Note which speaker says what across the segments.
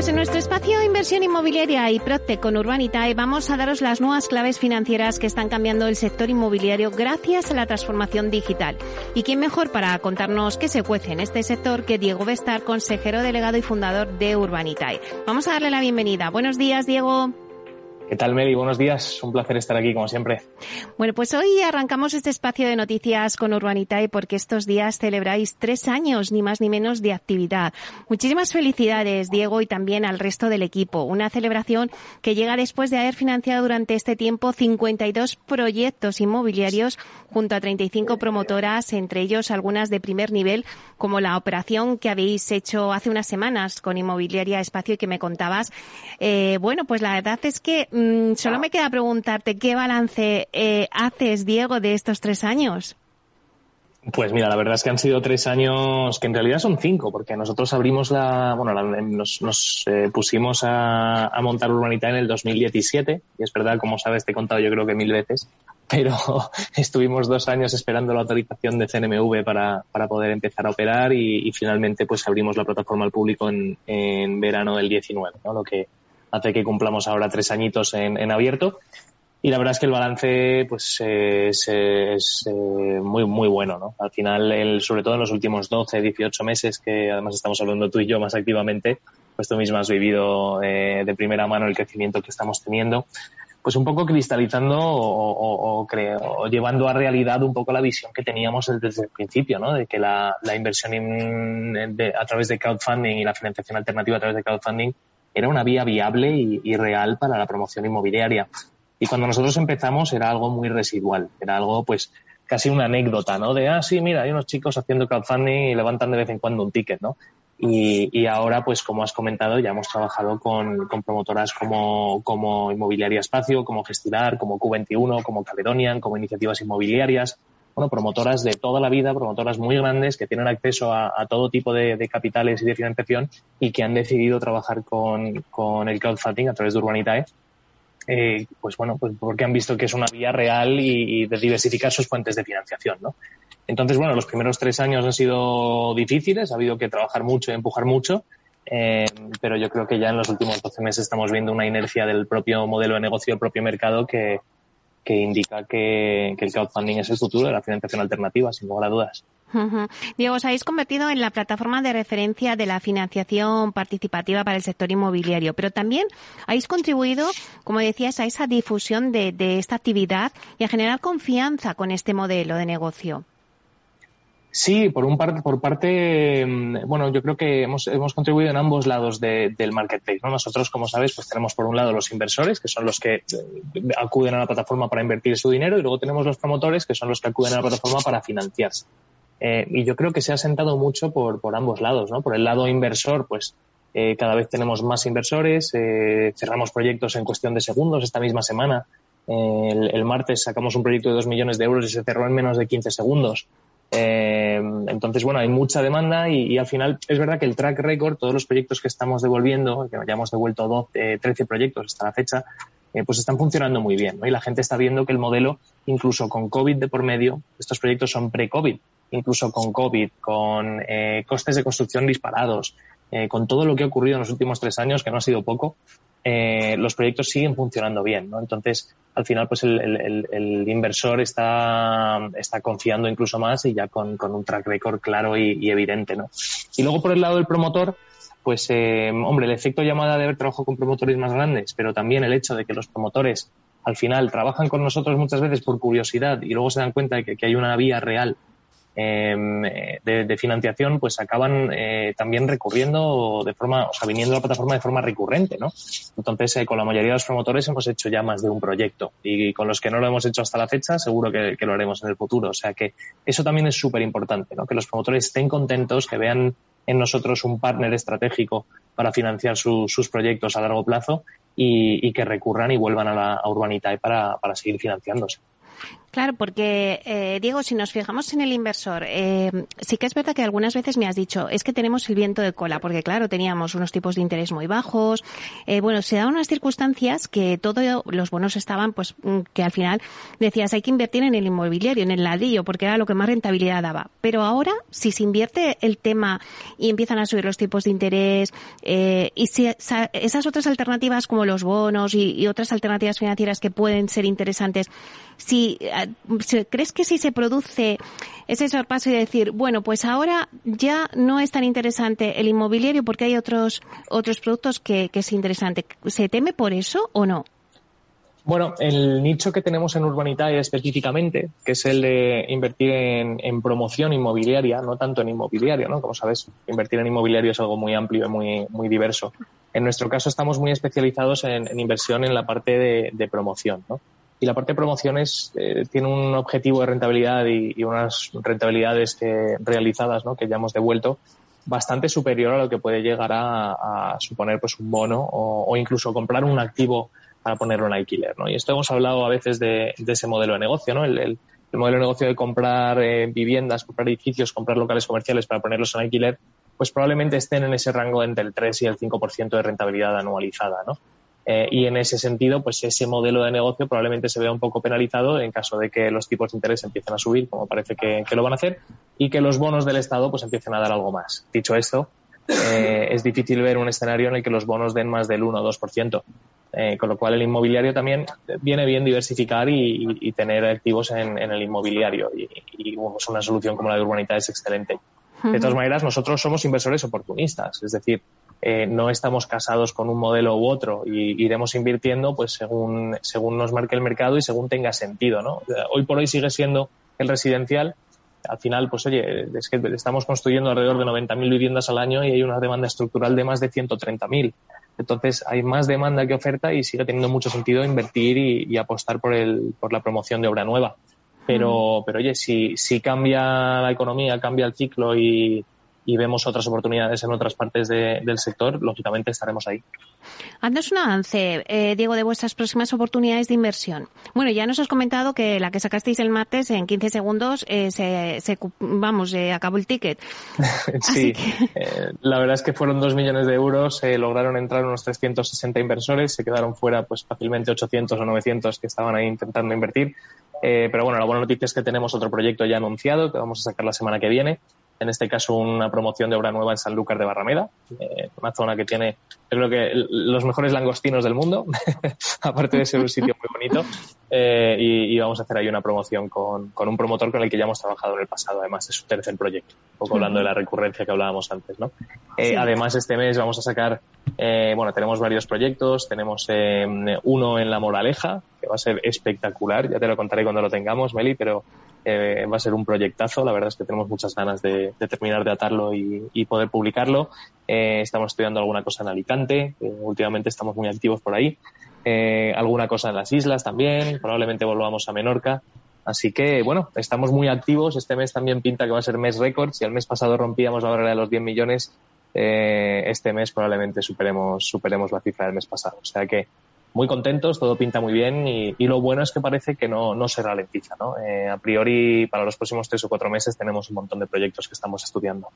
Speaker 1: Pues en nuestro espacio Inversión Inmobiliaria y Procte con Urbanitae vamos a daros las nuevas claves financieras que están cambiando el sector inmobiliario gracias a la transformación digital. ¿Y quién mejor para contarnos qué se cuece en este sector que Diego Bestar, consejero delegado y fundador de Urbanitae? Vamos a darle la bienvenida. Buenos días, Diego.
Speaker 2: ¿Qué tal, Meli? Buenos días. Un placer estar aquí, como siempre.
Speaker 1: Bueno, pues hoy arrancamos este espacio de noticias con Urbanitae porque estos días celebráis tres años, ni más ni menos, de actividad. Muchísimas felicidades, Diego, y también al resto del equipo. Una celebración que llega después de haber financiado durante este tiempo 52 proyectos inmobiliarios junto a 35 promotoras, entre ellos algunas de primer nivel, como la operación que habéis hecho hace unas semanas con Inmobiliaria Espacio y que me contabas. Eh, bueno, pues la verdad es que Mm, solo me queda preguntarte qué balance eh, haces, Diego, de estos tres años.
Speaker 2: Pues mira, la verdad es que han sido tres años, que en realidad son cinco, porque nosotros abrimos la, bueno, nos, eh, pusimos a, montar Urbanita en el 2017, y es verdad, como sabes, te he contado yo creo que mil veces, pero estuvimos dos años esperando la autorización de CNMV para, para poder empezar a operar y, finalmente pues abrimos la plataforma al público en, en verano del 19, ¿no? Lo que, hace que cumplamos ahora tres añitos en, abierto. Y la verdad es que el balance pues es, es eh, muy muy bueno, ¿no? Al final, el, sobre todo en los últimos 12, 18 meses, que además estamos hablando tú y yo más activamente, pues tú misma has vivido eh, de primera mano el crecimiento que estamos teniendo, pues un poco cristalizando o, o, llevando a realidad un poco la visión que teníamos desde el principio, ¿no? De que la inversión a través de crowdfunding y la financiación alternativa a través de crowdfunding era una vía viable y, real para la promoción inmobiliaria. Y cuando nosotros empezamos era algo muy residual, era algo pues casi una anécdota, ¿no? De, ah, sí, mira, hay unos chicos haciendo crowdfunding y levantan de vez en cuando un ticket, ¿no? Y, ahora, pues como has comentado, ya hemos trabajado con, promotoras como, como Inmobiliaria Espacio, como Gestilar, como Q21, como Caledonian, como Iniciativas Inmobiliarias, promotoras de toda la vida, promotoras muy grandes que tienen acceso a, todo tipo de, capitales y de financiación y que han decidido trabajar con, con el crowdfunding a través de Urbanitae. Eh, pues bueno, pues porque han visto que es una vía real y, de diversificar sus fuentes de financiación, ¿no? Entonces, bueno, los primeros tres años han sido difíciles, ha habido que trabajar mucho y empujar mucho, eh, pero yo creo que ya en los últimos 12 meses estamos viendo una inercia del propio modelo de negocio, del propio mercado que, que indica que, el crowdfunding es el futuro de la financiación alternativa, sin lugar a dudas.
Speaker 1: Diego, os habéis convertido en la plataforma de referencia de la financiación participativa para el sector inmobiliario, pero también habéis contribuido, como decías, a esa difusión de esta actividad y a generar confianza con este modelo de negocio.
Speaker 2: Sí, por un parte, por parte, mm, bueno, yo creo que hemos, hemos contribuido en ambos lados del marketplace. ¿no? Nosotros, como sabes, pues tenemos por un lado los inversores, que son los que eh, acuden a la plataforma para invertir su dinero, y luego tenemos los promotores, que son los que acuden a la plataforma para financiarse. Eh, y yo creo que se ha sentado mucho por, por ambos lados, ¿no? Por el lado inversor, pues eh, cada vez tenemos más inversores, cerramos proyectos en cuestión de segundos. Esta misma semana, el, el martes, sacamos un proyecto de dos millones de euros y se cerró en menos de 15 segundos. Eh, entonces, bueno, hay mucha demanda y, al final es verdad que el track record, todos los proyectos que estamos devolviendo, que ya hemos devuelto 12, 13 proyectos hasta la fecha, eh, pues están funcionando muy bien. ¿no? Y la gente está viendo que el modelo, incluso con COVID de por medio, estos proyectos son pre-COVID, incluso con COVID, con eh, costes de construcción disparados, eh, con todo lo que ha ocurrido en los últimos tres años, que no ha sido poco, eh, los proyectos siguen funcionando bien, ¿no? Entonces, al final, pues el, el, el inversor está, está confiando incluso más y ya con, con un track record claro y, y, evidente, ¿no? Y luego por el lado del promotor, pues, eh, hombre, el efecto llamada de haber trabajado con promotores más grandes, pero también el hecho de que los promotores al final trabajan con nosotros muchas veces por curiosidad y luego se dan cuenta de que, que hay una vía real Em, de, financiación, pues acaban eh, también recurriendo de forma, o sea, viniendo a la plataforma de forma recurrente, ¿no? Entonces, eh, con la mayoría de los promotores hemos hecho ya más de un proyecto y con los que no lo hemos hecho hasta la fecha, seguro que, lo haremos en el futuro. O sea que eso también es súper importante, ¿no? Que los promotores estén contentos, que vean en nosotros un partner estratégico para financiar sus proyectos a largo plazo y, que recurran y vuelvan a la a Urbanitae para, para seguir financiándose.
Speaker 1: Claro, porque, eh, Diego, si nos fijamos en el inversor, eh, sí que es verdad que algunas veces me has dicho, es que tenemos el viento de cola, porque claro, teníamos unos tipos de interés muy bajos. Eh, bueno, se daban unas circunstancias que todos los bonos estaban, pues, mm, que al final decías, hay que invertir en el inmobiliario, en el ladrillo, porque era lo que más rentabilidad daba. Pero ahora, si se invierte el tema y empiezan a subir los tipos de interés, y si esas otras alternativas como los bonos y, y otras alternativas financieras que pueden ser interesantes, si ¿crees que si se produce ese sorpaso y decir, bueno, pues ahora ya no es tan interesante el inmobiliario porque hay otros, otros productos que, es interesante? ¿Se teme por eso o no?
Speaker 2: Bueno, el nicho que tenemos en Urbanitae específicamente, que es el de invertir en, promoción inmobiliaria, no tanto en inmobiliario, ¿no? Como sabes, invertir en inmobiliario es algo muy amplio y muy, muy diverso. En nuestro caso estamos muy especializados en, inversión en la parte de promoción, ¿no? Y la parte de promociones eh, tiene un objetivo de rentabilidad y, unas rentabilidades que, realizadas ¿no? que ya hemos devuelto bastante superior a lo que puede llegar a, suponer pues un bono o, incluso comprar un activo para ponerlo en alquiler. ¿no? Y esto hemos hablado a veces de, ese modelo de negocio, ¿no? el, modelo de negocio de comprar eh, viviendas, comprar edificios, comprar locales comerciales para ponerlos en alquiler, pues probablemente estén en ese rango entre el 3 y el 5% de rentabilidad anualizada. ¿no? Eh, y en ese sentido, pues ese modelo de negocio probablemente se vea un poco penalizado en caso de que los tipos de interés empiecen a subir, como parece que, lo van a hacer, y que los bonos del Estado pues empiecen a dar algo más. Dicho esto, eh, es difícil ver un escenario en el que los bonos den más del 1 o 2%. Eh, con lo cual el inmobiliario también viene bien diversificar y, tener activos en, el inmobiliario. Y, y una solución como la de Urbanita es excelente. De todas maneras, nosotros somos inversores oportunistas, es decir, eh, no estamos casados con un modelo u otro y iremos invirtiendo pues según, según nos marque el mercado y según tenga sentido, ¿no? Hoy por hoy sigue siendo el residencial. Al final, pues oye, es que estamos construyendo alrededor de 90.000 viviendas al año y hay una demanda estructural de más de 130.000. Entonces, hay más demanda que oferta y sigue teniendo mucho sentido invertir y, apostar por, el, por la promoción de obra nueva. Pero, pero oye, si, si cambia la economía, cambia el ciclo y, y vemos otras oportunidades en otras partes del sector, lógicamente estaremos ahí.
Speaker 1: Haznos un avance, eh, Diego, de vuestras próximas oportunidades de inversión. Bueno, ya nos has comentado que la que sacasteis el martes en 15 segundos eh, se, vamos, eh, acabó el ticket.
Speaker 2: sí, la verdad es que fueron dos millones de euros, lograron entrar unos 360 inversores, se quedaron fuera pues fácilmente 800 o 900 que estaban ahí intentando invertir. pero bueno, la buena noticia es que tenemos otro proyecto ya anunciado que vamos a sacar la semana que viene en este caso una promoción de obra nueva en Sanlúcar de Barrameda, eh, una zona que tiene, creo que los mejores langostinos del mundo, aparte de ser un sitio muy bonito, eh, y, vamos a hacer ahí una promoción con, un promotor con el que ya hemos trabajado en el pasado, además de su tercer proyecto, un poco hablando de la recurrencia que hablábamos antes, ¿no? Eh, además, este mes vamos a sacar, bueno, tenemos varios proyectos, tenemos uno en La Moraleja, que va a ser espectacular, ya te lo contaré cuando lo tengamos, Meli, pero eh, va a ser un proyectazo. La verdad es que tenemos muchas ganas de, terminar de atarlo y, poder publicarlo. Eh, estamos estudiando alguna cosa en Alicante. últimamente estamos muy activos por ahí. Eh, alguna cosa en las islas también. Probablemente volvamos a Menorca. Así que, bueno, estamos muy activos. Este mes también pinta que va a ser mes récord. Si el mes pasado rompíamos la barrera de los 10 millones, este mes probablemente superemos, superemos la cifra del mes pasado. O sea que muy contentos, todo pinta muy bien y, lo bueno es que parece que no, no se ralentiza. ¿no? Eh, a priori, para los próximos tres o cuatro meses tenemos un montón de proyectos que estamos estudiando.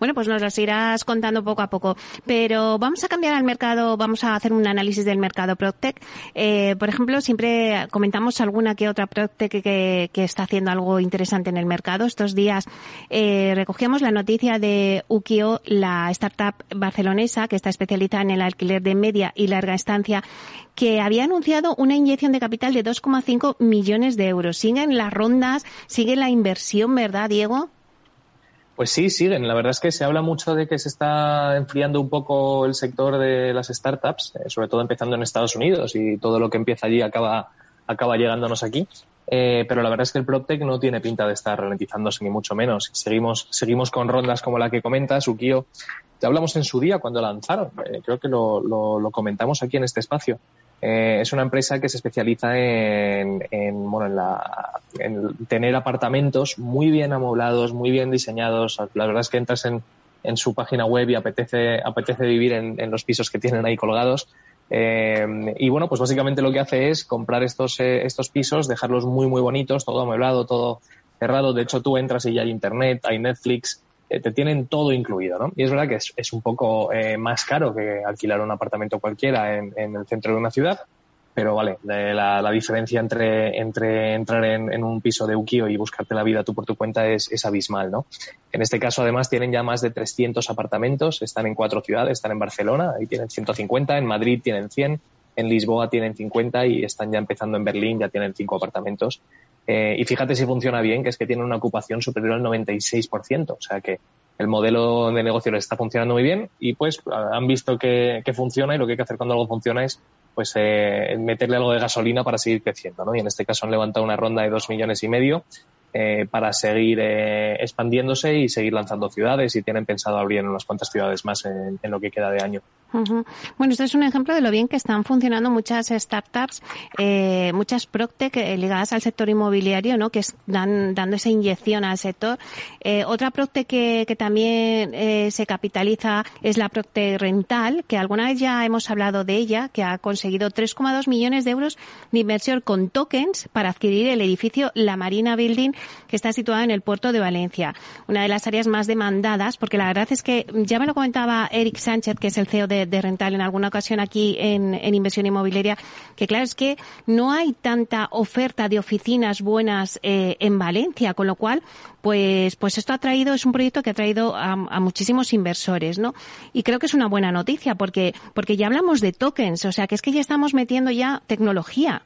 Speaker 1: Bueno, pues nos los irás contando poco a poco. Pero vamos a cambiar al mercado, vamos a hacer un análisis del mercado Proctec. Eh, por ejemplo, siempre comentamos alguna que otra Proctec que, que, está haciendo algo interesante en el mercado. Estos días eh, recogíamos la noticia de Ukio, la startup barcelonesa que está especializada en el alquiler de media y larga estancia que había anunciado una inyección de capital de 2,5 millones de euros. ¿Siguen las rondas? ¿Sigue la inversión, verdad, Diego?
Speaker 2: Pues sí, siguen. La verdad es que se habla mucho de que se está enfriando un poco el sector de las startups, eh, sobre todo empezando en Estados Unidos y todo lo que empieza allí acaba, acaba llegándonos aquí. Eh, pero la verdad es que el PropTech no tiene pinta de estar ralentizándose ni mucho menos. Seguimos, seguimos con rondas como la que comentas, Ukio. Te hablamos en su día cuando lanzaron. Eh, creo que lo, lo, comentamos aquí en este espacio. Eh, es una empresa que se especializa en, en, bueno, en, la, en tener apartamentos muy bien amoblados, muy bien diseñados. La verdad es que entras en, en su página web y apetece, apetece vivir en, en los pisos que tienen ahí colgados. Eh, y bueno, pues básicamente lo que hace es comprar estos, eh, estos pisos, dejarlos muy, muy bonitos, todo amueblado, todo cerrado. De hecho, tú entras y ya hay internet, hay Netflix, eh, te tienen todo incluido, ¿no? Y es verdad que es, es un poco más caro que alquilar un apartamento cualquiera en, en, el centro de una ciudad, pero vale, la, diferencia entre, entre entrar en, en, un piso de Ukio y buscarte la vida tú por tu cuenta es, es, abismal, ¿no? En este caso, además, tienen ya más de 300 apartamentos, están en cuatro ciudades, están en Barcelona, ahí tienen 150, en Madrid tienen 100, en Lisboa tienen 50 y están ya empezando en Berlín, ya tienen cinco apartamentos. Eh, y fíjate si funciona bien, que es que tienen una ocupación superior al 96%, o sea que el modelo de negocio les está funcionando muy bien y pues han visto que, que funciona y lo que hay que hacer cuando algo funciona es pues eh, meterle algo de gasolina para seguir creciendo, ¿no? Y en este caso han levantado una ronda de dos millones y medio eh, para seguir eh, expandiéndose y seguir lanzando ciudades y tienen pensado abrir unas cuantas ciudades más en, lo que queda de año.
Speaker 1: Bueno, este es un ejemplo de lo bien que están funcionando muchas startups, eh, muchas Proctec eh, ligadas al sector inmobiliario, ¿no? Que están dando esa inyección al sector. Eh, otra Proctec que, que también eh, se capitaliza es la Proctec Rental, que alguna vez ya hemos hablado de ella, que ha conseguido 3,2 millones de euros de inversión con tokens para adquirir el edificio La Marina Building, que está situado en el puerto de Valencia. Una de las áreas más demandadas, porque la verdad es que ya me lo comentaba Eric Sánchez, que es el CEO de rental en alguna ocasión aquí en, en, inversión inmobiliaria, que claro, es que no hay tanta oferta de oficinas buenas eh, en Valencia, con lo cual, pues, pues esto ha traído, es un proyecto que ha traído a, a, muchísimos inversores, ¿no? Y creo que es una buena noticia porque, porque ya hablamos de tokens, o sea, que es que ya estamos metiendo ya tecnología.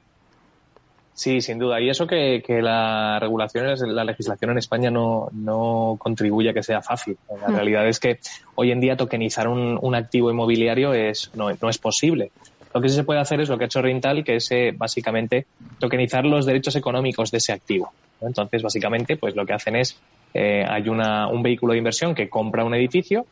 Speaker 2: Sí, sin duda. Y eso que, que la regulación, la legislación en España no, no contribuye a que sea fácil. La mm. realidad es que hoy en día tokenizar un, un activo inmobiliario es, no, no, es posible. Lo que sí se puede hacer es lo que ha hecho Rental, que es eh, básicamente tokenizar los derechos económicos de ese activo. Entonces, básicamente, pues lo que hacen es, eh, hay una, un vehículo de inversión que compra un edificio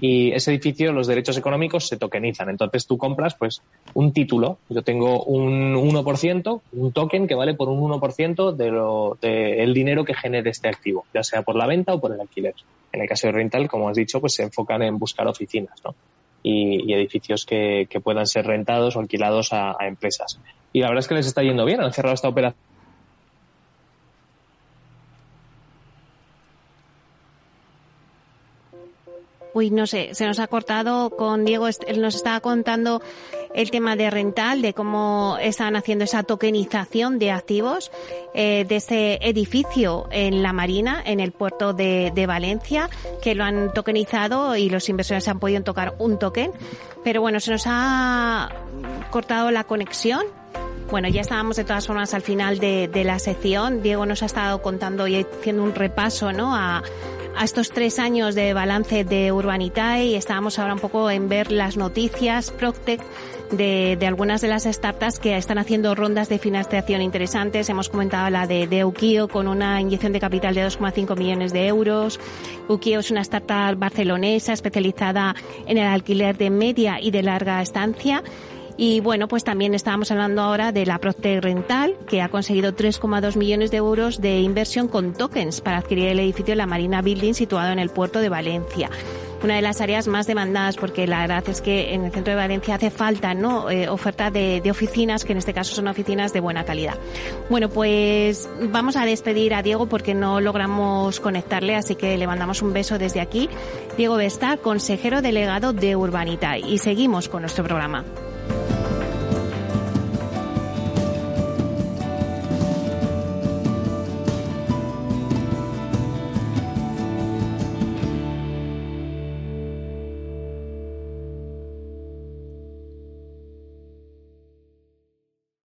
Speaker 2: y ese edificio, los derechos económicos se tokenizan. Entonces tú compras pues un título. Yo tengo un 1%, un token que vale por un 1% de lo, de el dinero que genere este activo, ya sea por la venta o por el alquiler. En el caso de rental, como has dicho, pues se enfocan en buscar oficinas, ¿no? Y, y edificios que, que, puedan ser rentados o alquilados a, a empresas. Y la verdad es que les está yendo bien. Han cerrado esta operación
Speaker 1: Uy, no sé, se nos ha cortado con Diego, él nos estaba contando el tema de rental, de cómo están haciendo esa tokenización de activos eh, de ese edificio en la Marina, en el puerto de, Valencia, que lo han tokenizado y los inversores han podido tocar un token. Pero bueno, se nos ha cortado la conexión. Bueno, ya estábamos de todas formas al final de, de la sección. Diego nos ha estado contando y haciendo un repaso, ¿no? A, a estos tres años de balance de Urbanitae estábamos ahora un poco en ver las noticias Proctec de, de, algunas de las startups que están haciendo rondas de financiación interesantes. Hemos comentado la de, de Ukio con una inyección de capital de 2,5 millones de euros. Ukio es una startup barcelonesa especializada en el alquiler de media y de larga estancia. Y bueno, pues también estábamos hablando ahora de la Procter Rental, que ha conseguido 3,2 millones de euros de inversión con tokens para adquirir el edificio de la Marina Building situado en el puerto de Valencia. Una de las áreas más demandadas porque la verdad es que en el centro de Valencia hace falta no eh, oferta de, de, oficinas que en este caso son oficinas de buena calidad. Bueno pues vamos a despedir a Diego porque no logramos conectarle así que le mandamos un beso desde aquí. Diego Bestar consejero delegado de Urbanita y seguimos con nuestro programa